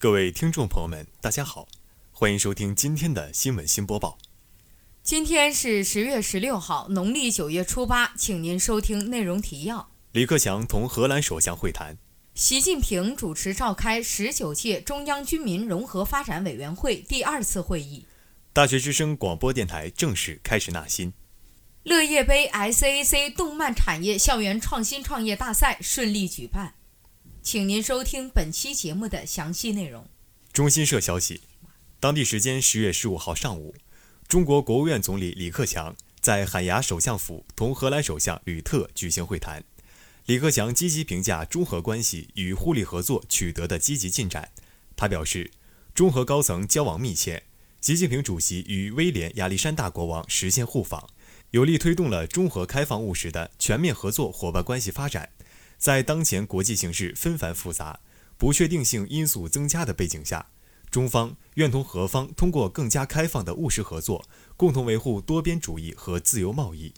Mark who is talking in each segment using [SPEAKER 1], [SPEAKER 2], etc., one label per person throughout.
[SPEAKER 1] 各位听众朋友们，大家好，欢迎收听今天的新闻新播报。
[SPEAKER 2] 今天是十月十六号，农历九月初八，请您收听内容提要。
[SPEAKER 1] 李克强同荷兰首相会谈。
[SPEAKER 2] 习近平主持召开十九届中央军民融合发展委员会第二次会议。
[SPEAKER 1] 大学之声广播电台正式开始纳新。
[SPEAKER 2] 乐业杯 SAC 动漫产业校园创新创业大赛顺利举办。请您收听本期节目的详细内容。
[SPEAKER 1] 中新社消息，当地时间十月十五号上午，中国国务院总理李克强在海牙首相府同荷兰首相吕特举行会谈。李克强积极评价中荷关系与互利合作取得的积极进展。他表示，中荷高层交往密切，习近平主席与威廉亚历山大国王实现互访，有力推动了中荷开放务实的全面合作伙伴关系发展。在当前国际形势纷繁复杂、不确定性因素增加的背景下，中方愿同何方通过更加开放的务实合作，共同维护多边主义和自由贸易。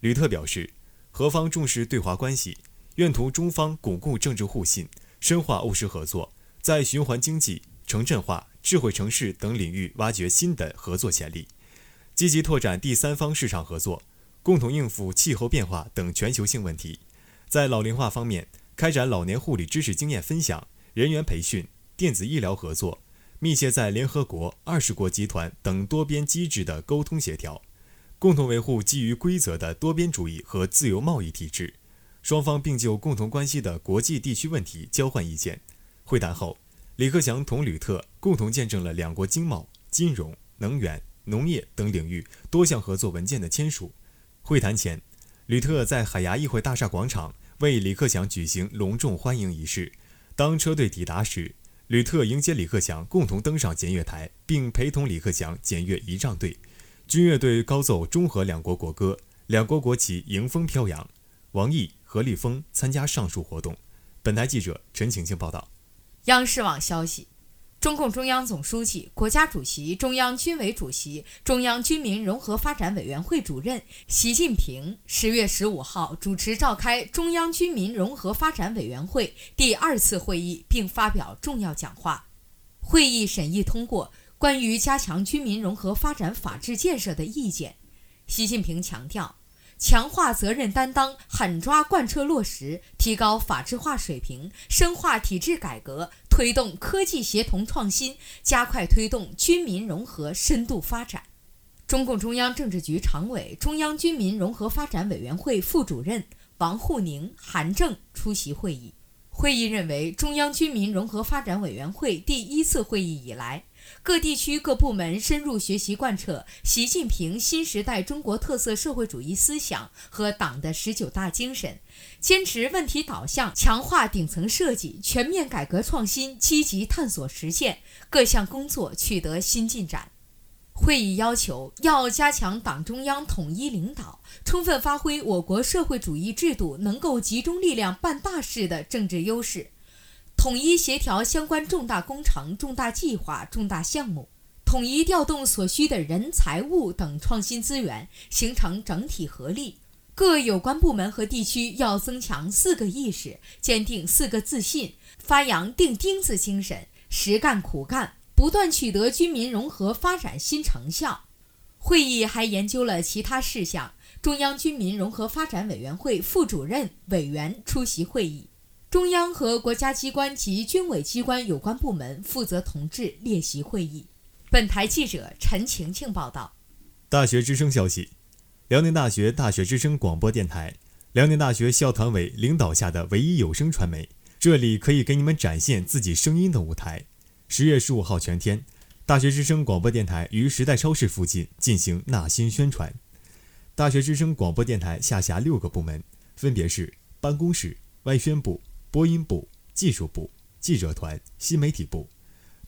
[SPEAKER 1] 吕特表示，何方重视对华关系，愿同中方巩固政治互信，深化务实合作，在循环经济、城镇化、智慧城市等领域挖掘新的合作潜力，积极拓展第三方市场合作，共同应付气候变化等全球性问题。在老龄化方面，开展老年护理知识经验分享、人员培训、电子医疗合作，密切在联合国、二十国集团等多边机制的沟通协调，共同维护基于规则的多边主义和自由贸易体制。双方并就共同关心的国际地区问题交换意见。会谈后，李克强同吕特共同见证了两国经贸、金融、能源、农业等领域多项合作文件的签署。会谈前，吕特在海牙议会大厦广场。为李克强举行隆重欢迎仪式。当车队抵达时，吕特迎接李克强，共同登上检阅台，并陪同李克强检阅仪仗队。军乐队高奏中荷两国国歌，两国国旗迎风飘扬。王毅、何立峰参加上述活动。本台记者陈晴晴报道。
[SPEAKER 2] 央视网消息。中共中央总书记、国家主席、中央军委主席、中央军民融合发展委员会主任习近平十月十五号主持召开中央军民融合发展委员会第二次会议，并发表重要讲话。会议审议通过关于加强军民融合发展法治建设的意见。习近平强调。强化责任担当，狠抓贯彻落实，提高法治化水平，深化体制改革，推动科技协同创新，加快推动军民融合深度发展。中共中央政治局常委、中央军民融合发展委员会副主任王沪宁、韩正出席会议。会议认为，中央军民融合发展委员会第一次会议以来。各地区各部门深入学习贯彻习近平新时代中国特色社会主义思想和党的十九大精神，坚持问题导向，强化顶层设计，全面改革创新，积极探索实践，各项工作取得新进展。会议要求要加强党中央统一领导，充分发挥我国社会主义制度能够集中力量办大事的政治优势。统一协调相关重大工程、重大计划、重大项目，统一调动所需的人财物等创新资源，形成整体合力。各有关部门和地区要增强四个意识，坚定四个自信，发扬钉钉子精神，实干苦干，不断取得军民融合发展新成效。会议还研究了其他事项，中央军民融合发展委员会副主任委员出席会议。中央和国家机关及军委机关有关部门负责同志列席会议。本台记者陈晴晴报道。
[SPEAKER 1] 大学之声消息：辽宁大学大学之声广播电台，辽宁大学校团委领导下的唯一有声传媒，这里可以给你们展现自己声音的舞台。十月十五号全天，大学之声广播电台于时代超市附近进行纳新宣传。大学之声广播电台下辖六个部门，分别是办公室、外宣部。播音部、技术部、记者团、新媒体部，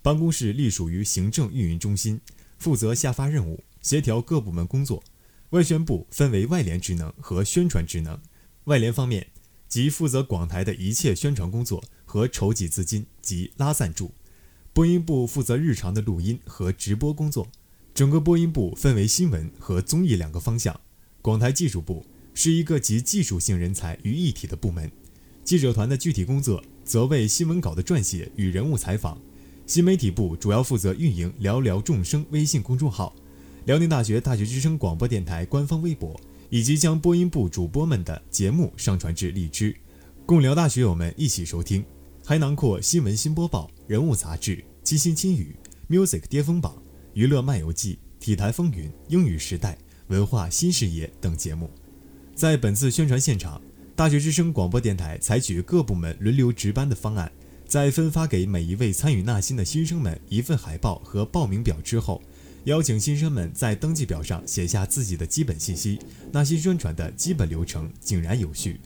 [SPEAKER 1] 办公室隶属于行政运营中心，负责下发任务，协调各部门工作。外宣部分为外联职能和宣传职能。外联方面，即负责广台的一切宣传工作和筹集资金及拉赞助。播音部负责日常的录音和直播工作。整个播音部分为新闻和综艺两个方向。广台技术部是一个集技术性人才于一体的部门。记者团的具体工作则为新闻稿的撰写与人物采访，新媒体部主要负责运营“聊聊众生”微信公众号，辽宁大学大学之声广播电台官方微博，以及将播音部主播们的节目上传至荔枝，供辽大学友们一起收听。还囊括新闻新播报、人物杂志、七星金语、Music 巅峰榜、娱乐漫游记、体坛风云、英语时代、文化新视野等节目。在本次宣传现场，大学之声广播电台采取各部门轮流值班的方案。在分发给每一位参与纳新的新生们一份海报和报名表之后，邀请新生们在登记表上写下自己的基本信息。纳新宣传的基本流程井然有序。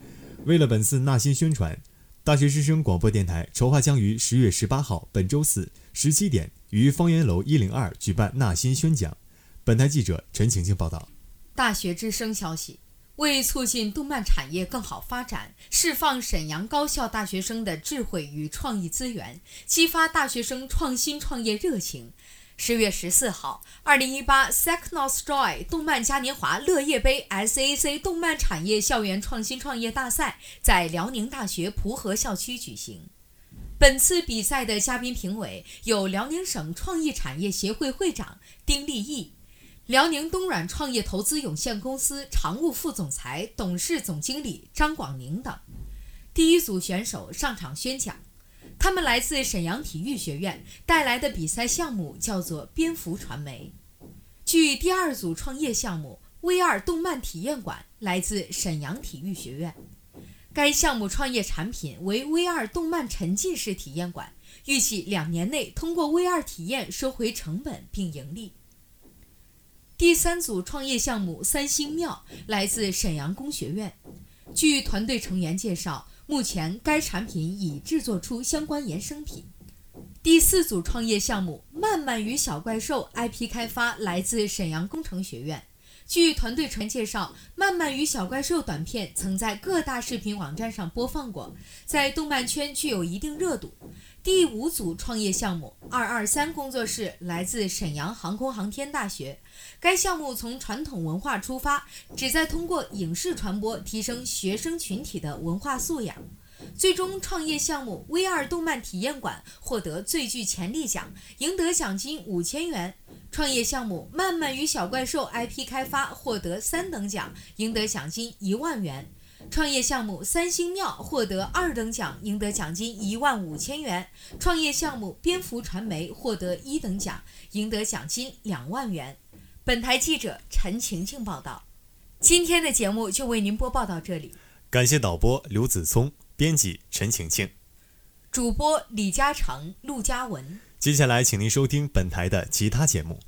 [SPEAKER 1] 为了本次纳新宣传，大学之声广播电台筹划将于十月十八号本周四十七点于方圆楼一零二举办纳新宣讲。本台记者陈晴晴报道。
[SPEAKER 2] 大学之声消息。为促进动漫产业更好发展，释放沈阳高校大学生的智慧与创意资源，激发大学生创新创业热情，十月十四号，二零一八 Secnostroy 动漫嘉年华乐业杯 SAC 动漫产业校园创新创业大赛在辽宁大学蒲河校区举行。本次比赛的嘉宾评委有辽宁省创意产业协会会长丁立义。辽宁东软创业投资有限公司常务副总裁、董事总经理张广宁等，第一组选手上场宣讲。他们来自沈阳体育学院，带来的比赛项目叫做蝙蝠传媒。据第二组创业项目 V2 动漫体验馆，来自沈阳体育学院。该项目创业产品为 V2 动漫沉浸式体验馆，预计两年内通过 V2 体验收回成本并盈利。第三组创业项目“三星庙”来自沈阳工学院。据团队成员介绍，目前该产品已制作出相关衍生品。第四组创业项目“漫漫与小怪兽 ”IP 开发来自沈阳工程学院。据团队成介绍，《漫漫与小怪兽》短片曾在各大视频网站上播放过，在动漫圈具有一定热度。第五组创业项目“二二三工作室”来自沈阳航空航天大学。该项目从传统文化出发，旨在通过影视传播提升学生群体的文化素养。最终创业项目 V2 动漫体验馆获得最具潜力奖，赢得奖金五千元。创业项目《慢慢与小怪兽》IP 开发获得三等奖，赢得奖金一万元；创业项目《三星庙》获得二等奖，赢得奖金一万五千元；创业项目《蝙蝠传媒》获得一等奖，赢得奖金两万元。本台记者陈晴晴报道。今天的节目就为您播报到这里，
[SPEAKER 1] 感谢导播刘子聪，编辑陈晴晴，
[SPEAKER 2] 主播李嘉诚、陆嘉文。
[SPEAKER 1] 接下来，请您收听本台的其他节目。